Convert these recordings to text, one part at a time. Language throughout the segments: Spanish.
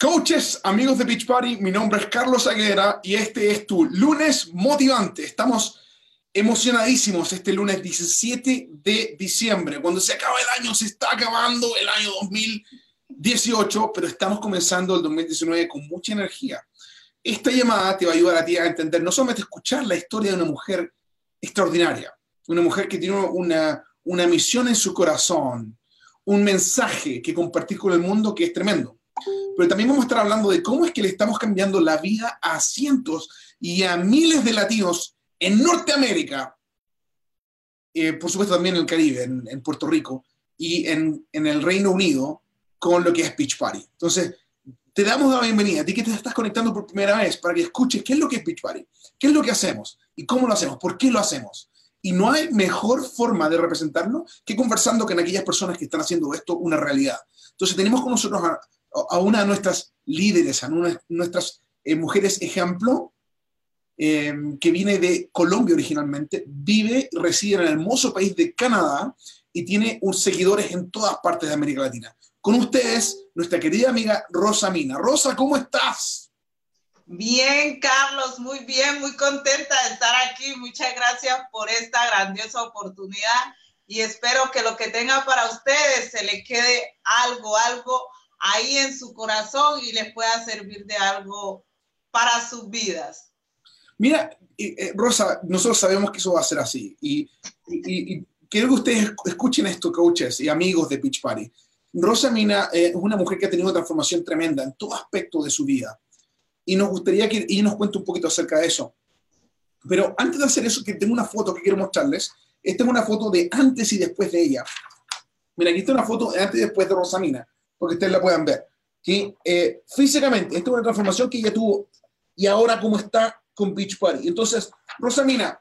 Coaches, amigos de Beach Party, mi nombre es Carlos Aguera y este es tu lunes motivante. Estamos emocionadísimos este lunes 17 de diciembre. Cuando se acaba el año, se está acabando el año 2018, pero estamos comenzando el 2019 con mucha energía. Esta llamada te va a ayudar a ti a entender, no solamente escuchar la historia de una mujer extraordinaria, una mujer que tiene una, una misión en su corazón, un mensaje que compartir con el mundo que es tremendo pero también vamos a estar hablando de cómo es que le estamos cambiando la vida a cientos y a miles de latinos en Norteamérica, eh, por supuesto también en el Caribe, en, Puerto Rico y en, en, el Reino Unido con lo que es Beach Party. Entonces, te damos la bienvenida a ti que te estás conectando por primera vez para que escuches qué es lo que es Beach Party, qué es lo que hacemos y cómo lo hacemos, por qué lo hacemos. Y no hay mejor forma de representarlo que conversando con aquellas personas que están haciendo esto una realidad. Entonces tenemos con nosotros a, a una de nuestras líderes, a una de nuestras eh, mujeres ejemplo, eh, que viene de Colombia originalmente, vive, reside en el hermoso país de Canadá y tiene seguidores en todas partes de América Latina. Con ustedes, nuestra querida amiga Rosa Mina. Rosa, ¿cómo estás? Bien, Carlos, muy bien, muy contenta de estar aquí. Muchas gracias por esta grandiosa oportunidad y espero que lo que tenga para ustedes se le quede algo, algo ahí en su corazón y les pueda servir de algo para sus vidas. Mira, eh, Rosa, nosotros sabemos que eso va a ser así y, quiero que ustedes escuchen esto, coaches y amigos de Pitch Party. Rosa Mina eh, es una mujer que ha tenido una transformación tremenda en todo aspecto de su vida y nos gustaría que ella nos cuente un poquito acerca de eso. Pero antes de hacer eso, que tengo una foto que quiero mostrarles. Esta es una foto de antes y después de ella. Mira, aquí está una foto de antes y después de Rosa Mina porque ustedes la puedan ver. Que eh, físicamente, esta es una transformación que ella tuvo y ahora cómo está con Beach Party. Entonces, Rosamina,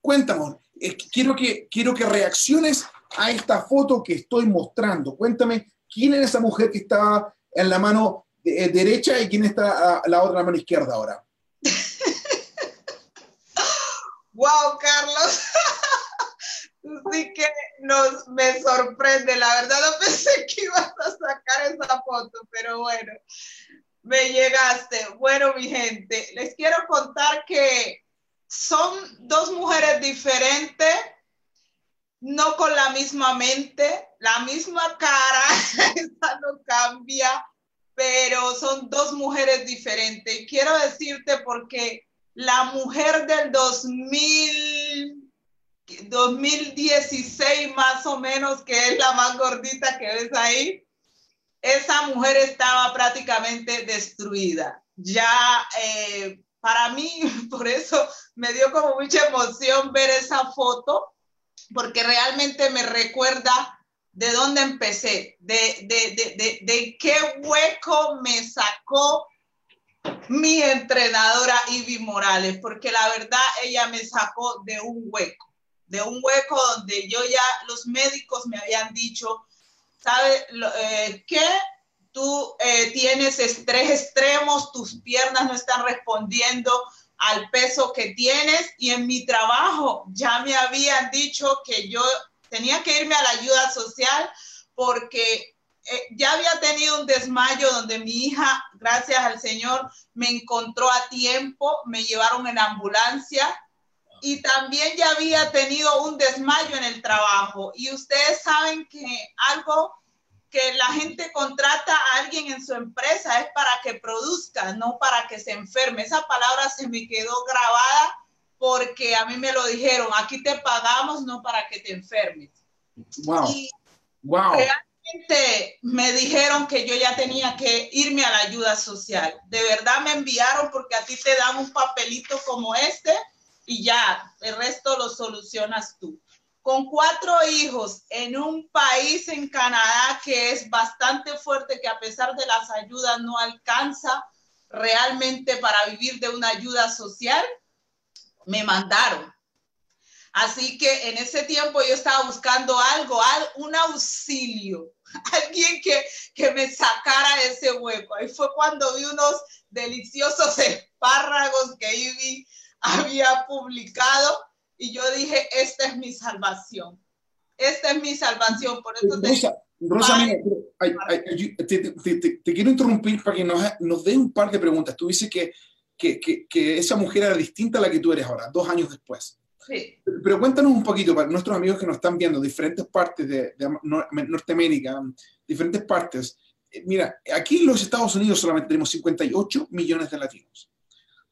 cuéntanos, eh, quiero, que, quiero que reacciones a esta foto que estoy mostrando. Cuéntame quién es esa mujer que está en la mano eh, derecha y quién está a la otra mano izquierda ahora. wow, Carlos. sí que nos, me sorprende. La verdad no pensé que ibas a sacar esa foto, pero bueno, me llegaste. Bueno, mi gente, les quiero contar que son dos mujeres diferentes, no con la misma mente, la misma cara, esa no cambia, pero son dos mujeres diferentes. Quiero decirte porque la mujer del 2000 2016 más o menos, que es la más gordita que ves ahí, esa mujer estaba prácticamente destruida. Ya eh, para mí, por eso me dio como mucha emoción ver esa foto, porque realmente me recuerda de dónde empecé, de, de, de, de qué hueco me sacó mi entrenadora Ivy Morales, porque la verdad ella me sacó de un hueco de un hueco donde yo ya, los médicos me habían dicho, ¿sabes eh, qué? Tú eh, tienes estrés extremos, tus piernas no están respondiendo al peso que tienes y en mi trabajo ya me habían dicho que yo tenía que irme a la ayuda social porque eh, ya había tenido un desmayo donde mi hija, gracias al Señor, me encontró a tiempo, me llevaron en ambulancia y también ya había tenido un desmayo en el trabajo. Y ustedes saben que algo que la gente contrata a alguien en su empresa es para que produzca, no para que se enferme. Esa palabra se me quedó grabada porque a mí me lo dijeron, aquí te pagamos no para que te enfermes. Wow. Y wow. realmente me dijeron que yo ya tenía que irme a la ayuda social. De verdad me enviaron porque a ti te dan un papelito como este y ya, el resto lo solucionas tú. Con cuatro hijos en un país en Canadá que es bastante fuerte, que a pesar de las ayudas no alcanza realmente para vivir de una ayuda social, me mandaron. Así que en ese tiempo yo estaba buscando algo, un auxilio, alguien que, que me sacara ese hueco. Ahí fue cuando vi unos deliciosos espárragos que vi había publicado y yo dije, esta es mi salvación. Esta es mi salvación. Por eso Rosa, te, quiero interrumpir para que nos, nos dé un par de preguntas. Tú dices que, que, que, esa mujer era distinta a la que tú eres ahora, dos años después. Sí. Pero cuéntanos un poquito para nuestros amigos que nos están viendo, diferentes partes de, de Norteamérica, diferentes partes. Eh, mira, aquí en los Estados Unidos solamente tenemos 58 millones de latinos,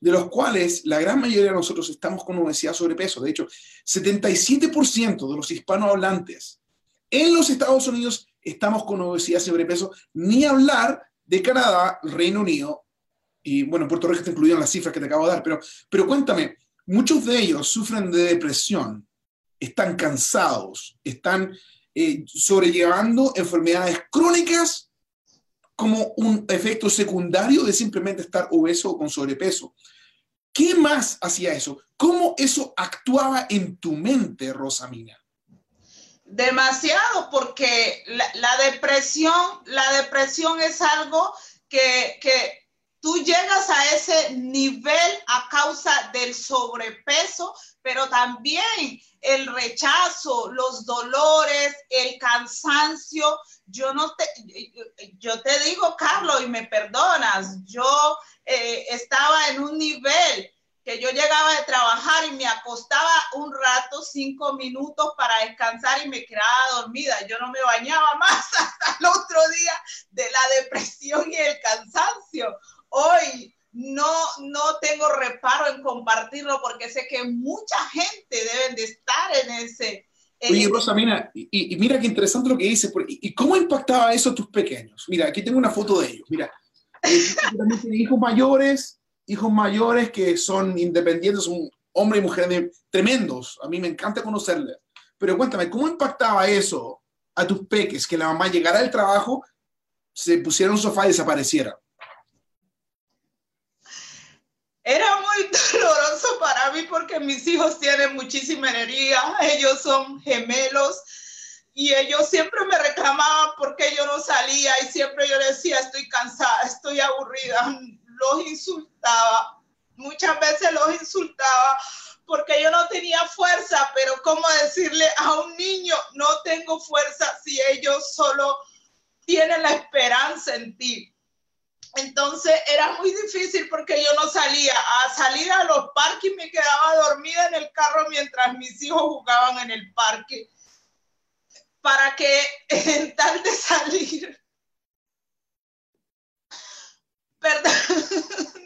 de los cuales la gran mayoría de nosotros estamos con obesidad sobrepeso. De hecho, 77% de los hispanohablantes en los Estados Unidos estamos con obesidad sobrepeso, ni hablar de Canadá, Reino Unido, y bueno, Puerto Rico está incluido en las cifras que te acabo de dar, pero, pero cuéntame, muchos de ellos sufren de depresión, están cansados, están eh, sobrellevando enfermedades crónicas como un efecto secundario de simplemente estar obeso o con sobrepeso. ¿Qué más hacía eso? ¿Cómo eso actuaba en tu mente, Rosamina? Demasiado, porque la, depresión, la depresión es algo que, que tú llegas a ese nivel a causa del sobrepeso, pero también el rechazo, los dolores, el cansancio. Yo no te, yo te digo, Carlos, y me perdonas, yo eh, estaba en un nivel que yo llegaba de trabajar y me acostaba un rato, cinco minutos para descansar y me quedaba dormida. Yo no me bañaba más hasta el otro día de la depresión y el cansancio. Hoy no, no tengo reparo en compartirlo porque sé que mucha gente debe de estar en ese... Oye, Rosa, mira, y, mira qué interesante lo que dices. ¿Y cómo impactaba eso a tus pequeños? Mira, aquí tengo una foto de ellos. Mira, hijos mayores, hijos mayores que son independientes, son hombres y mujeres tremendos. A mí me encanta conocerles. Pero cuéntame, ¿cómo impactaba eso a tus peques? Que la mamá llegara al trabajo, se pusiera un sofá y desapareciera. Era muy doloroso para mí porque mis hijos tienen muchísima energía, ellos son gemelos y ellos siempre me reclamaban porque yo no salía y siempre yo decía, estoy cansada, estoy aburrida, los insultaba, muchas veces los insultaba porque yo no tenía fuerza, pero ¿cómo decirle a un niño, no tengo fuerza si ellos solo tienen la esperanza en ti? Entonces era muy difícil porque yo no salía. A salir a los parques me quedaba dormida en el carro mientras mis hijos jugaban en el parque para que en tal de salir. Perdón,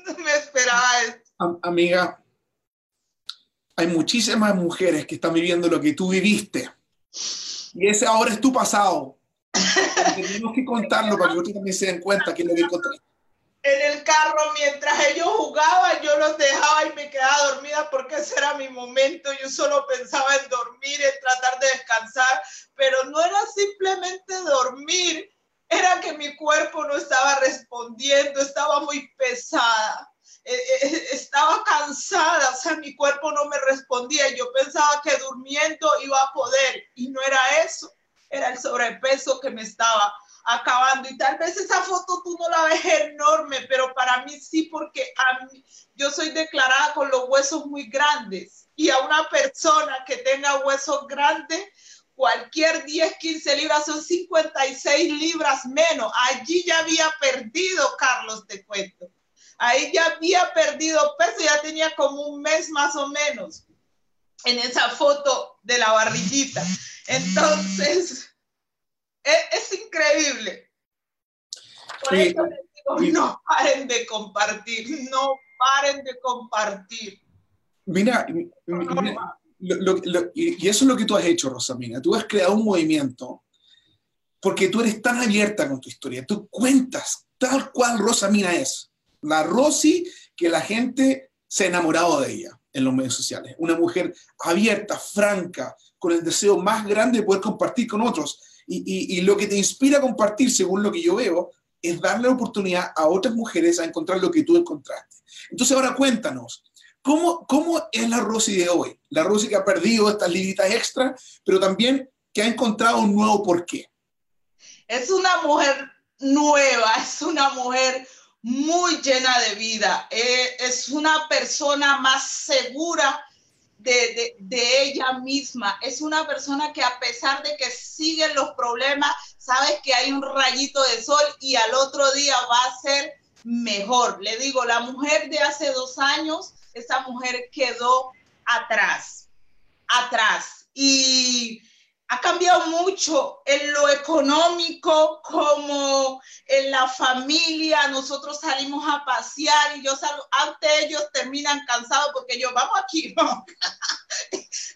no me esperaba esto. Amiga, hay muchísimas mujeres que están viviendo lo que tú viviste. Y ese ahora es tu pasado. Tenemos que contarlo para que ustedes también se den cuenta que es lo que encontraste en el carro mientras ellos jugaban, yo los dejaba y me quedaba dormida porque ese era mi momento. Yo solo pensaba en dormir, en tratar de descansar, pero no era simplemente dormir, era que mi cuerpo no estaba respondiendo, estaba muy pesada. E, e, estaba cansada, o sea, mi cuerpo no me respondía. Yo pensaba que durmiendo iba a poder y no era eso, era el sobrepeso que me estaba acabando. Y tal vez esa foto tú no la ves enorme, pero para mí sí, porque yo soy declarada con los huesos muy grandes. Y a una persona que tenga huesos grandes, cualquier 10, 15 libras son 56 libras menos. Allí ya había perdido, Carlos, te cuento. Ahí ya había perdido peso, ya tenía como un mes más o menos en esa foto de la barriguita. Entonces, es, increíble. Por eso les digo, no paren de compartir, no paren de compartir. Mira, y eso es lo que tú has hecho, Rosamina. Tú has creado un movimiento porque tú eres tan abierta con tu historia. Tú cuentas tal cual Rosamina es. La Rosy que la gente se ha enamorado de ella en los medios sociales. Una mujer abierta, franca, con el deseo más grande de poder compartir con otros. Y, lo que te inspira a compartir, según lo que yo veo, es darle la oportunidad a otras mujeres a encontrar lo que tú encontraste. Entonces ahora cuéntanos, ¿cómo, cómo es la Rosy de hoy? La Rosy que ha perdido estas libritas extra, pero también que ha encontrado un nuevo porqué. Es una mujer nueva, es una mujer muy llena de vida, eh, es una persona más segura de, de, ella misma. Es una persona que a pesar de que siguen los problemas, sabes que hay un rayito de sol y al otro día va a ser mejor. Le digo, la mujer de hace dos años, esa mujer quedó atrás, atrás. Y ha cambiado mucho en lo económico, como en la familia. Nosotros salimos a pasear y yo salgo, antes ellos terminan cansados porque yo, vamos aquí, vamos.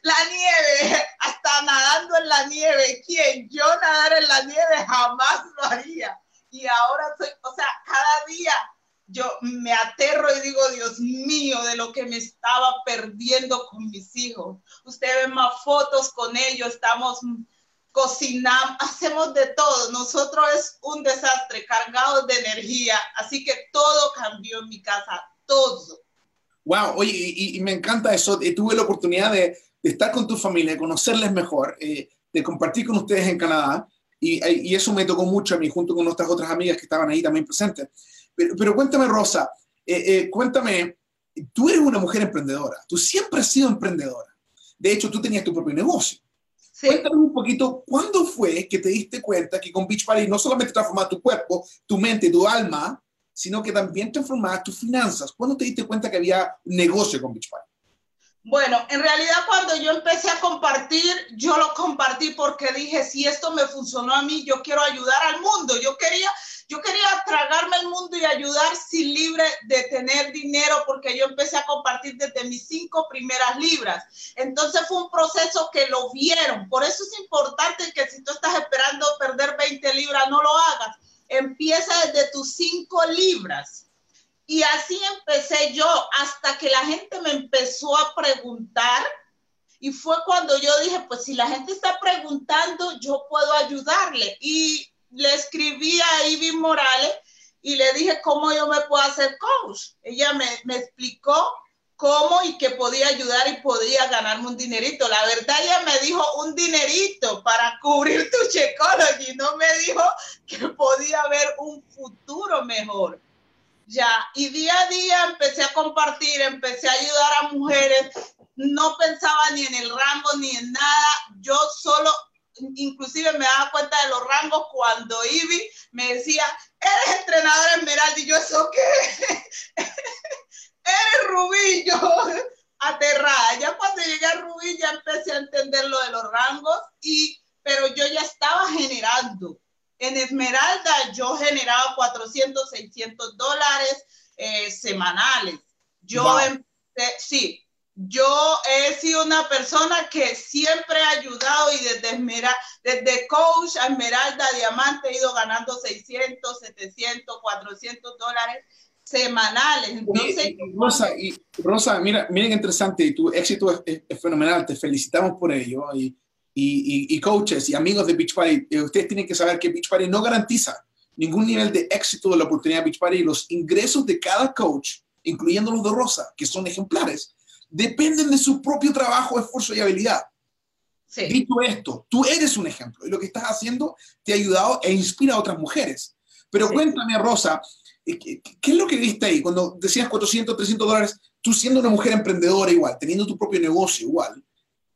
la nieve, hasta nadando en la nieve. ¿Quién? Yo nadar en la nieve jamás lo haría. Y ahora soy, o sea, cada día yo me aterro y digo, Dios mío, de lo que me estaba perdiendo con mis hijos. Usted ve más fotos con ellos, estamos cocinando, hacemos de todo. Nosotros es un desastre, cargados de energía. Así que todo cambió en mi casa, todo. Wow, oye, y, me encanta eso. tuve la oportunidad de, estar con tu familia, de conocerles mejor, eh, de compartir con ustedes en Canadá. Y, y, eso me tocó mucho a mí, junto con nuestras otras amigas que estaban ahí también presentes. Pero, cuéntame, Rosa, eh, eh, cuéntame, tú eres una mujer emprendedora, tú siempre has sido emprendedora. De hecho, tú tenías tu propio negocio. Cuéntame un poquito, ¿cuándo fue que te diste cuenta que con Beach Party no solamente transformaste tu cuerpo, tu mente, tu alma, sino que también transformaste tus finanzas? ¿Cuándo te diste cuenta que había negocio con Beach Party? Bueno, en realidad cuando yo empecé a compartir, yo lo compartí porque dije, si esto me funcionó a mí, yo quiero ayudar al mundo. Yo quería, yo quería tragarme el mundo y ayudar sin libre de tener dinero porque yo empecé a compartir desde mis cinco primeras libras. Entonces fue un proceso que lo vieron. Por eso es importante que si tú estás esperando perder 20 libras, no lo hagas. Empieza desde tus cinco libras y así empecé yo hasta que la gente me empezó a preguntar. Y fue cuando yo dije, pues si la gente está preguntando, yo puedo ayudarle. Y le escribí a Ivy Morales y le dije cómo yo me puedo hacer coach. Ella me, me explicó cómo y que podía ayudar y podía ganarme un dinerito. La verdad, ella me dijo un dinerito para cubrir tu y no me dijo que podía haber un futuro mejor. Ya, y día a día empecé a compartir, empecé a ayudar a mujeres, no pensaba ni en el rango ni en nada, yo solo, inclusive me daba cuenta de los rangos cuando Ivy me decía, eres entrenador Esmeralda, y yo, ¿eso qué? eres Rubí, yo aterrada. Ya cuando llegué a Rubí ya empecé a entender lo de los rangos, y, pero yo ya estaba generando en Esmeralda yo generaba 400, 600 dólares eh, semanales. Yo empecé, sí, yo he sido una persona que siempre ha ayudado y desde, Esmeralda, desde coach a Esmeralda, Diamante, he ido ganando 600, 700, 400 dólares semanales. Rosa, y, Rosa, mira, miren interesante, tu éxito es, es, fenomenal, te felicitamos por ello. Y y, coaches y amigos de Beach Party, eh, ustedes tienen que saber que Beach Party no garantiza ningún nivel de éxito de la oportunidad de Beach Party. Los ingresos de cada coach, incluyendo los de Rosa, que son ejemplares, dependen de su propio trabajo, esfuerzo y habilidad. Sí. Dicho esto, tú eres un ejemplo y lo que estás haciendo te ha ayudado e inspira a otras mujeres. Pero cuéntame, Rosa, eh, ¿qué, ¿qué, es lo que viste ahí cuando decías 400, 300 dólares? Tú siendo una mujer emprendedora igual, teniendo tu propio negocio igual,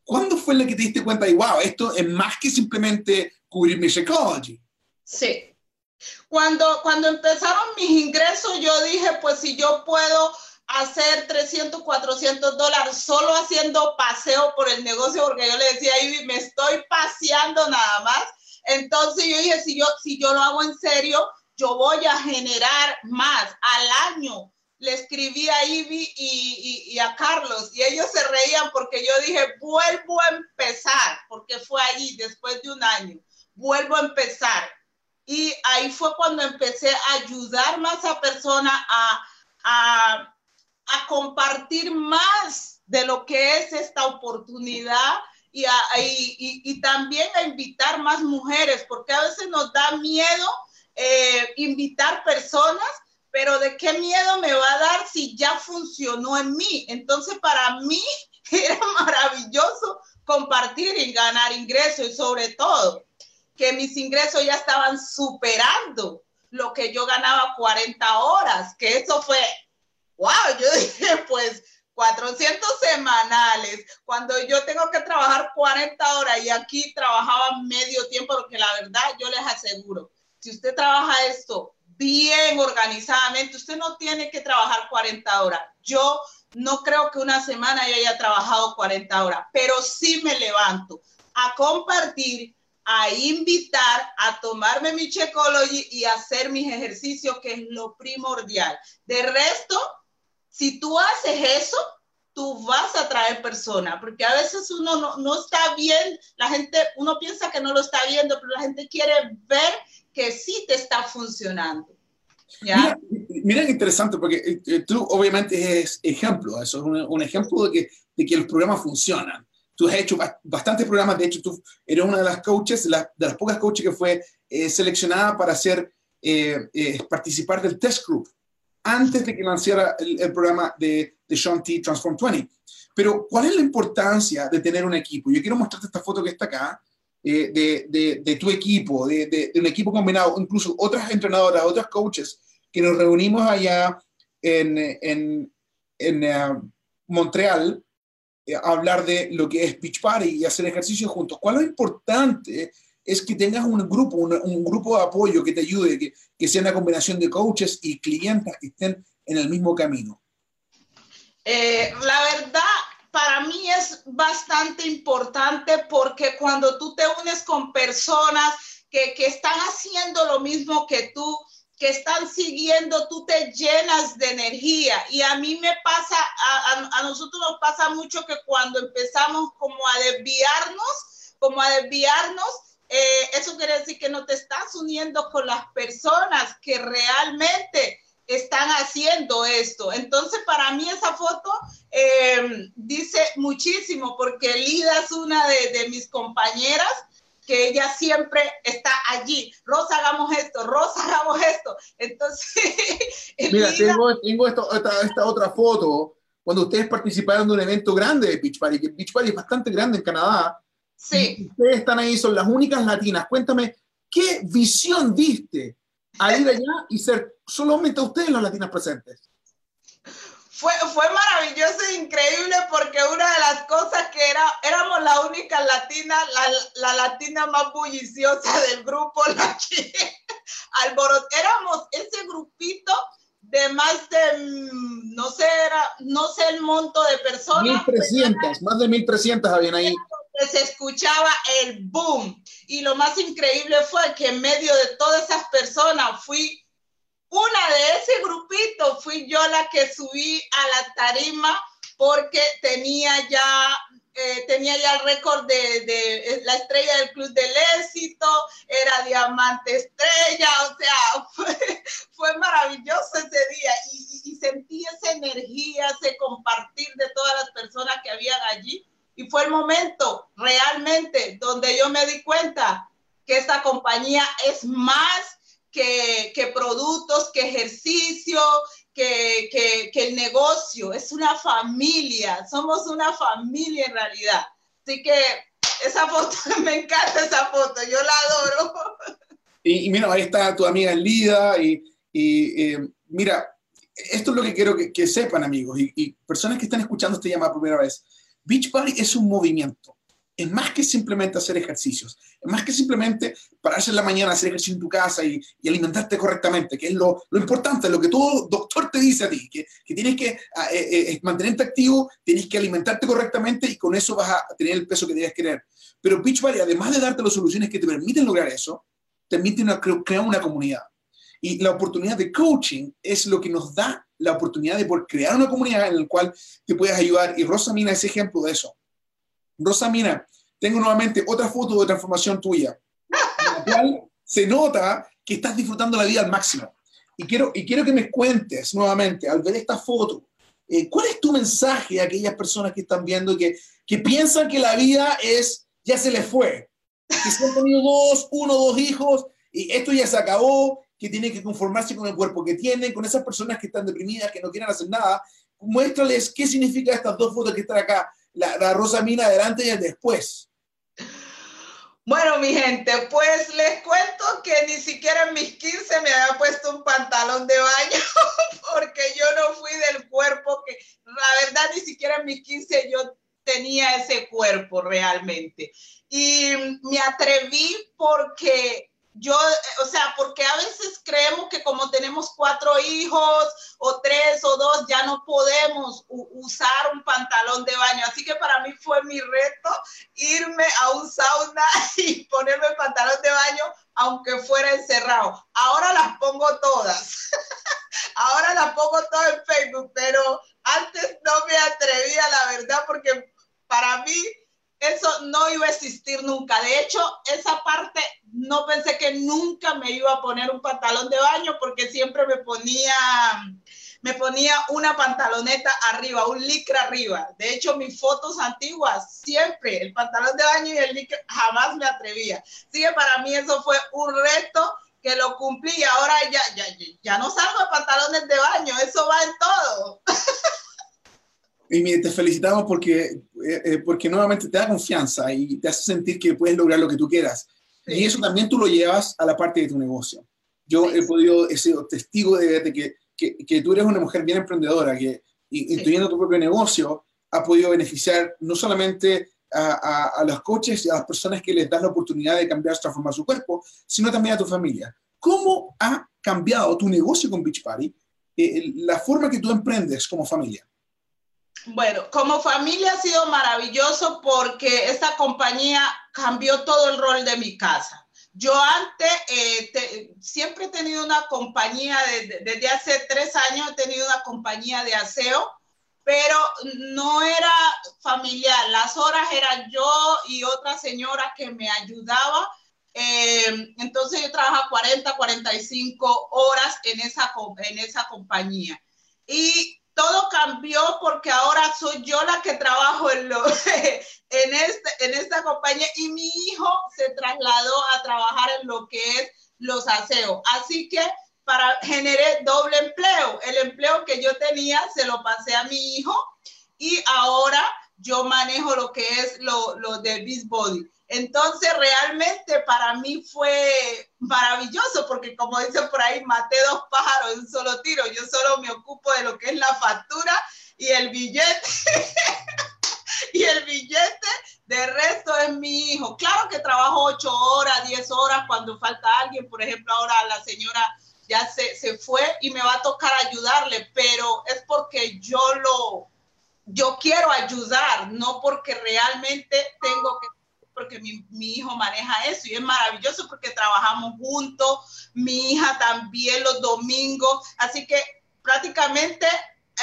¿Cuándo fue la que te diste cuenta de, wow, esto es más que simplemente cubrir mi psychology? Sí. Cuando, cuando empezaron mis ingresos, yo dije, pues si yo puedo hacer 300, 400 dólares solo haciendo paseo por el negocio, porque yo le decía, Ivy, me estoy paseando nada más. Entonces yo dije, si yo, si yo lo hago en serio, yo voy a generar más al año le escribí a Ivy y, a Carlos y ellos se reían porque yo dije, vuelvo a empezar, porque fue allí después de un año, vuelvo a empezar. Y ahí fue cuando empecé a ayudar más a personas a, a, compartir más de lo que es esta oportunidad y, y, también a invitar más mujeres, porque a veces nos da miedo eh, invitar personas pero ¿de qué miedo me va a dar si ya funcionó en mí? Entonces, para mí era maravilloso compartir y ganar ingresos y sobre todo que mis ingresos ya estaban superando lo que yo ganaba 40 horas, que eso fue, wow, yo dije, pues 400 semanales, cuando yo tengo que trabajar 40 horas y aquí trabajaba medio tiempo, porque la verdad yo les aseguro, si usted trabaja esto bien organizadamente, usted no tiene que trabajar 40 horas. Yo no creo que una semana yo haya trabajado 40 horas, pero sí me levanto a compartir, a invitar, a tomarme mi Checology y hacer mis ejercicios, que es lo primordial. De resto, si tú haces eso, tú vas a traer personas, porque a veces uno no, no, está bien, la gente, uno piensa que no lo está viendo, pero la gente quiere ver que sí te está funcionando. ¿Ya? Mira, qué interesante, porque eh, eh, tú obviamente es ejemplo, eso es un, ejemplo de que, de que los programas funcionan. Tú has hecho bastantes programas, de hecho tú eres una de las coaches, de las pocas coaches que fue eh, seleccionada para hacer, participar del test group antes de que lanzara el, el programa de, de Sean T. Transform 20. Pero, ¿cuál es la importancia de tener un equipo? Yo quiero mostrarte esta foto que está acá, eh, de, de, de, tu equipo, de, un equipo combinado, incluso otras entrenadoras, otras coaches, que nos reunimos allá en, en, en uh, Montreal eh, a hablar de lo que es Beach Party y hacer ejercicio juntos. ¿Cuál es lo importante? Es que tengas un grupo, un, grupo de apoyo que te ayude, que, que sea una combinación de coaches y clientes que estén en el mismo camino. Eh, la verdad, para mí es bastante importante porque cuando tú te unes con personas que, que están haciendo lo mismo que tú, que están siguiendo, tú te llenas de energía. Y a mí me pasa, a, a, a, nosotros nos pasa mucho que cuando empezamos como a desviarnos, como a desviarnos, eh, eso quiere decir que no te estás uniendo con las personas que realmente están haciendo esto. Entonces, para mí esa foto eh, dice muchísimo porque Lida es una de, de, mis compañeras que ella siempre está allí. Rosa, hagamos esto, Rosa, hagamos esto. Entonces, mira, Lida... tengo, tengo esto, esta, esta, otra foto cuando ustedes participaron de un evento grande de Beach Party, que Beach Party es bastante grande en Canadá. Sí. Ustedes están ahí, son las únicas latinas. Cuéntame, ¿qué visión diste a ir allá y ser solamente ustedes las latinas presentes? Fue, fue maravilloso e increíble porque una de las cosas que era, éramos la única latina, la, la latina más bulliciosa del grupo, la que alborot, éramos ese grupito de más de, no sé, era, no sé el monto de personas. 1.300, más de 1.300 habían ahí. Se escuchaba el boom. Y lo más increíble fue que en medio de todas esas personas fui una de ese grupito, fui yo la que subí a la tarima porque tenía ya eh, tenía ya el récord de, de, la estrella del Club del Éxito, era diamante estrella, o sea, fue, fue maravilloso ese día y, y, sentí esa energía, ese compartir de todas las personas que habían allí y fue el momento realmente donde yo me di cuenta que esta compañía es más que, que productos, que ejercicio, que, que, el negocio, es una familia, somos una familia en realidad. Así que esa foto, me encanta esa foto, yo la adoro. Y, y mira, ahí está tu amiga Lida y, y eh, mira, esto es lo que quiero que, que sepan amigos y, y, personas que están escuchando este llamado por primera vez. Beach Party es un movimiento es más que simplemente hacer ejercicios, es más que simplemente pararse en la mañana, hacer ejercicio en tu casa y, alimentarte correctamente, que es lo, lo, importante, lo que todo doctor te dice a ti, que, que tienes que eh, eh, mantenerte activo, tienes que alimentarte correctamente y con eso vas a tener el peso que debes querer. Pero Beachbody, además de darte las soluciones que te permiten lograr eso, te permite una, crear una comunidad. Y la oportunidad de coaching es lo que nos da la oportunidad de poder crear una comunidad en la cual te puedas ayudar. Y Rosa Mina es ejemplo de eso Rosa, mira, tengo nuevamente otra foto de transformación tuya, en la cual se nota que estás disfrutando la vida al máximo. Y quiero, y quiero que me cuentes nuevamente, al ver esta foto, eh, ¿cuál es tu mensaje a aquellas personas que están viendo que, que piensan que la vida es, ya se les fue? Que se han tenido dos, uno, dos hijos, y esto ya se acabó, que tienen que conformarse con el cuerpo que tienen, con esas personas que están deprimidas, que no quieren hacer nada. Muéstrales qué significa estas dos fotos que están acá la, la Rosa Mina adelante y el después. Bueno, mi gente, pues les cuento que ni siquiera en mis 15 me había puesto un pantalón de baño porque yo no fui del cuerpo que, la verdad, ni siquiera mis 15 yo tenía ese cuerpo realmente. Y me atreví porque yo, o sea, porque a veces creemos que como tenemos cuatro hijos o tres o dos, ya no podemos usar un pantalón de baño. Así que para mí fue mi reto irme a un sauna y ponerme pantalón de baño, aunque fuera encerrado. Ahora las pongo todas. Ahora las pongo todas en Facebook, pero antes no me atrevía, la verdad, porque para mí eso no iba a existir nunca. De hecho, esa parte no pensé que nunca me iba a poner un pantalón de baño porque siempre me ponía, me ponía una pantaloneta arriba, un licra arriba. De hecho, mis fotos antiguas, siempre el pantalón de baño y el licra, jamás me atrevía. Así que para mí eso fue un reto que lo cumplí y ahora ya, ya, ya no salgo de pantalones de baño, eso va en todo. Y te felicitamos porque, eh, eh, porque nuevamente te da confianza y te hace sentir que puedes lograr lo que tú quieras. Y eso también tú lo llevas a la parte de tu negocio. Yo he podido, he sido testigo de, que, que, que, tú eres una mujer bien emprendedora, que incluyendo tu propio negocio, ha podido beneficiar no solamente a, a, a, los coaches y a las personas que les das la oportunidad de cambiar, transformar su cuerpo, sino también a tu familia. ¿Cómo ha cambiado tu negocio con Beach Party, eh, la forma que tú emprendes como familia? Bueno, como familia ha sido maravilloso porque esta compañía cambió todo el rol de mi casa. Yo antes eh, siempre he tenido una compañía, desde hace tres años he tenido una compañía de aseo, pero no era familiar. Las horas eran yo y otra señora que me ayudaba. Eh, entonces yo trabajaba 40, 45 horas en esa, en esa compañía. Y todo cambió porque ahora soy yo la que trabajo en, lo, en, este, en esta compañía y mi hijo se trasladó a trabajar en lo que es los aseos. Así que para generé doble empleo. El empleo que yo tenía se lo pasé a mi hijo y ahora yo manejo lo que es lo, lo de Beast Body. Entonces, realmente para mí fue maravilloso porque, como dicen por ahí, maté dos pájaros en un solo tiro. Yo solo me ocupo de lo que es la factura y el billete. y el billete, de resto es mi hijo. Claro que trabajo ocho horas, diez horas cuando falta alguien. Por ejemplo, ahora la señora ya se, se fue y me va a tocar ayudarle, pero es porque yo lo, yo quiero ayudar, no porque realmente tengo que porque mi, mi, hijo maneja eso y es maravilloso porque trabajamos juntos, mi hija también los domingos, así que prácticamente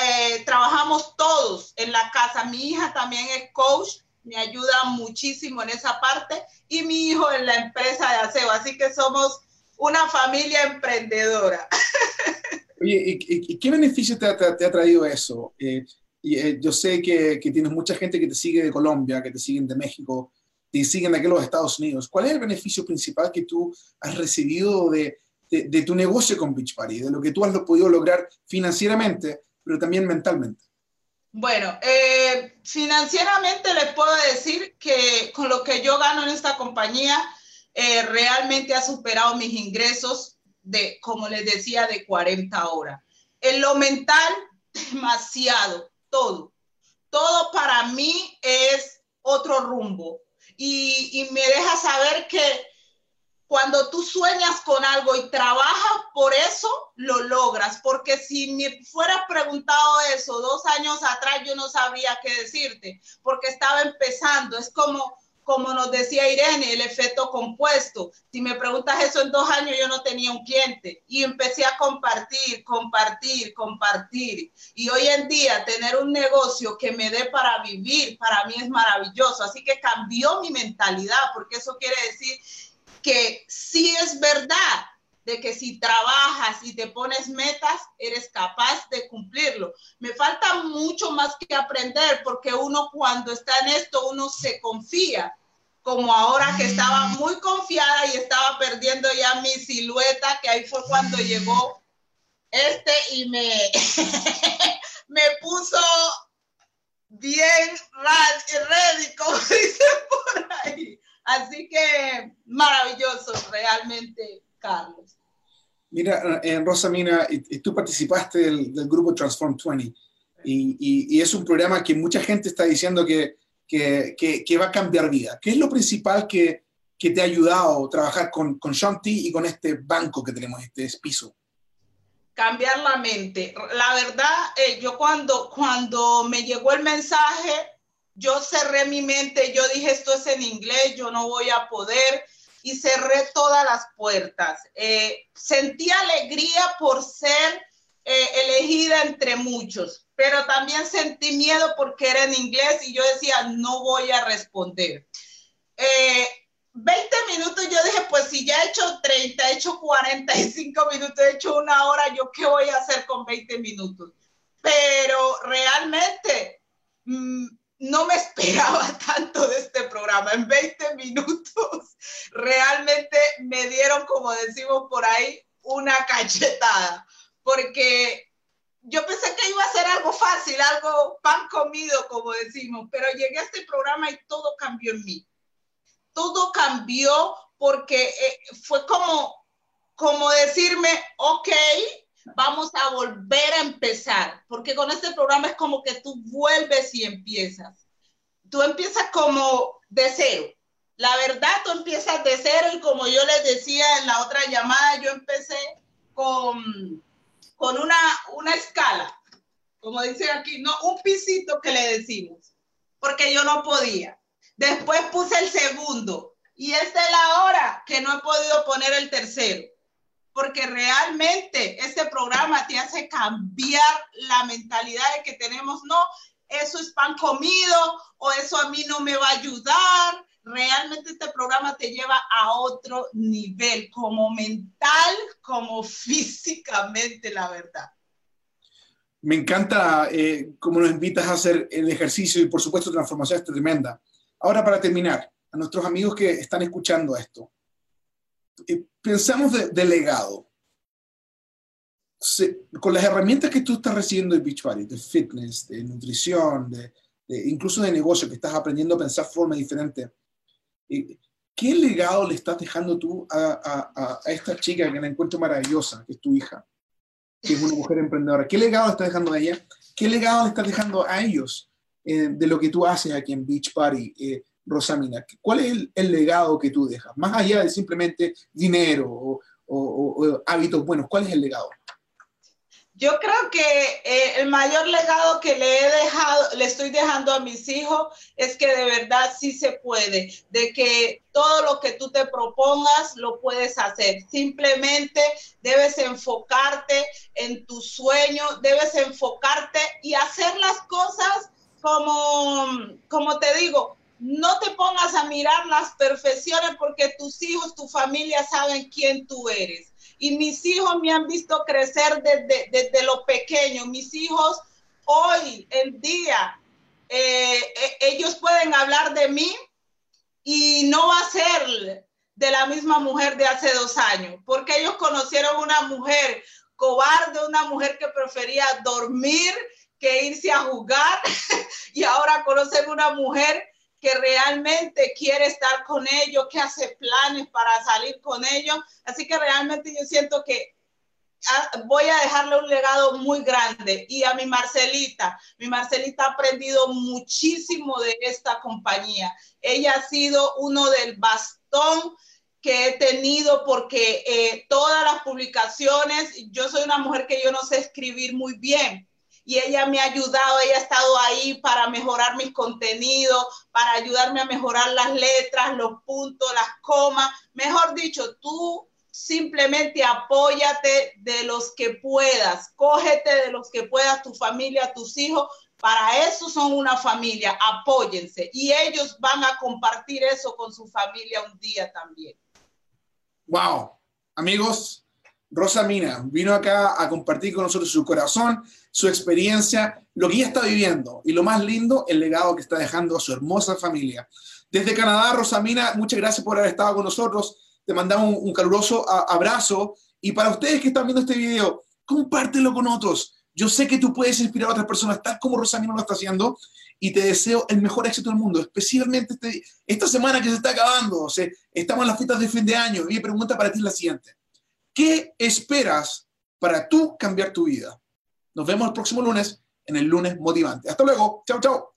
eh, trabajamos todos en la casa. Mi hija también es coach, me ayuda muchísimo en esa parte y mi hijo en la empresa de aseo, así que somos una familia emprendedora. Oye, ¿y, qué beneficio te, te, ha traído eso? Eh, y, eh, yo sé que, que, tienes mucha gente que te sigue de Colombia, que te siguen de México, y siguen aquí en los Estados Unidos. ¿Cuál es el beneficio principal que tú has recibido de, de, tu negocio con Beachbody, de lo que tú has podido lograr financieramente, pero también mentalmente? Bueno, eh, financieramente les puedo decir que con lo que yo gano en esta compañía, eh, realmente ha superado mis ingresos de, como les decía, de 40 horas. En lo mental, demasiado, todo. Todo para mí es otro rumbo y, me deja saber que cuando tú sueñas con algo y trabajas por eso, lo logras. Porque si me fueras preguntado eso dos años atrás, yo no sabría qué decirte, porque estaba empezando. Es como como nos decía Irene, el efecto compuesto. Si me preguntas eso en dos años, yo no tenía un cliente y empecé a compartir, compartir, compartir. Y hoy en día tener un negocio que me dé para vivir, para mí es maravilloso. Así que cambió mi mentalidad, porque eso quiere decir que sí es verdad de que si trabajas y te pones metas, eres capaz de. Me falta mucho más que aprender porque uno cuando está en esto, uno se confía, como ahora que estaba mm. muy confiada y estaba perdiendo ya mi silueta, que ahí fue cuando llegó este y me, me puso bien ready, como dicen por ahí. Así que maravilloso realmente Carlos. Mira, en Rosa Mina, tú participaste del, grupo Transform 20. Y, es un programa que mucha gente está diciendo que, que, va a cambiar vida. ¿Qué es lo principal que, te ha ayudado a trabajar con, con Shanti y con este banco que tenemos, este piso? Cambiar la mente. La verdad, eh, yo cuando, cuando me llegó el mensaje, yo cerré mi mente, yo dije, esto es en inglés, yo no voy a poder, y cerré todas las puertas. Eh, sentí alegría por ser eh, elegida entre muchos, pero también sentí miedo porque era en inglés y yo decía, no voy a responder. 20 eh, minutos, yo dije, pues si ya he hecho 30, he hecho 45 minutos, he hecho una hora, ¿yo qué voy a hacer con 20 minutos? Pero realmente mm, no me esperaba tanto de este programa. En 20 minutos realmente me dieron, como decimos por ahí, una cachetada, porque yo pensé que iba a ser algo fácil, algo pan comido, como decimos, pero llegué a este programa y todo cambió en mí. Todo cambió porque eh, fue como, como decirme, ok, vamos a volver a empezar, porque con este programa es como que tú vuelves y empiezas. Tú empiezas como de cero. La verdad, tú empiezas de cero y como yo les decía en la otra llamada, yo empecé con, con una, una escala, como dice aquí, no, un pisito que le decimos, porque yo no podía. Después puse el segundo y esta es la hora que no he podido poner el tercero porque realmente este programa te hace cambiar la mentalidad de que tenemos, no, eso es pan comido o eso a mí no me va a ayudar. Realmente este programa te lleva a otro nivel, como mental, como físicamente, la verdad. Me encanta eh, cómo nos invitas a hacer el ejercicio y por supuesto transformación es tremenda. Ahora para terminar, a nuestros amigos que están escuchando esto, eh, pensamos de, legado. con las herramientas que tú estás recibiendo de Beachbody, de fitness, de nutrición, de, incluso de negocio, que estás aprendiendo a pensar de forma diferente, eh, ¿qué legado le estás dejando tú a, esta chica que la encuentro maravillosa, que es tu hija, que es una mujer emprendedora? ¿Qué legado le estás dejando a ella? ¿Qué legado le estás dejando a ellos eh, de lo que tú haces aquí en Beachbody? Rosamina, ¿cuál es el, legado que tú dejas? Más allá de simplemente dinero o, hábitos buenos, ¿cuál es el legado? Yo creo que eh, el mayor legado que le he dejado, le estoy dejando a mis hijos es que de verdad sí se puede, de que todo lo que tú te propongas lo puedes hacer. Simplemente debes enfocarte en tu sueño, debes enfocarte y hacer las cosas como, como te digo, no te pongas a mirar las perfecciones porque tus hijos, tu familia saben quién tú eres. Y mis hijos me han visto crecer desde, desde lo pequeño. Mis hijos hoy en día, eh, eh, ellos pueden hablar de mí y no va a ser de la misma mujer de hace dos años, porque ellos conocieron una mujer cobarde, una mujer que prefería dormir que irse a jugar y ahora conocen una mujer que realmente quiere estar con ellos, que hace planes para salir con ellos. Así que realmente yo siento que ah, voy a dejarle un legado muy grande. Y a mi Marcelita, mi Marcelita ha aprendido muchísimo de esta compañía. Ella ha sido uno del bastón que he tenido porque eh, todas las publicaciones, yo soy una mujer que yo no sé escribir muy bien, y ella me ha ayudado, ella ha estado ahí para mejorar mis contenidos, para ayudarme a mejorar las letras, los puntos, las comas. Mejor dicho, tú simplemente apóyate de los que puedas, cógete de los que puedas, tu familia, tus hijos. Para eso son una familia, apóyense y ellos van a compartir eso con su familia un día también. Wow, amigos, Rosa Mina vino acá a compartir con nosotros su corazón, su experiencia, lo que ella está viviendo y lo más lindo, el legado que está dejando a su hermosa familia. Desde Canadá, Rosamina, muchas gracias por haber estado con nosotros. Te mandamos un, caluroso abrazo y para ustedes que están viendo este video, compártelo con otros. Yo sé que tú puedes inspirar a otras personas, tal como Rosamina lo está haciendo, y te deseo el mejor éxito del mundo, especialmente este, esta semana que se está acabando. O estamos en las fiestas de fin de año. Y mi pregunta para ti es la siguiente. ¿Qué esperas para tú cambiar tu vida? Nos vemos el próximo lunes en el lunes motivante. Hasta luego. Chao, chao.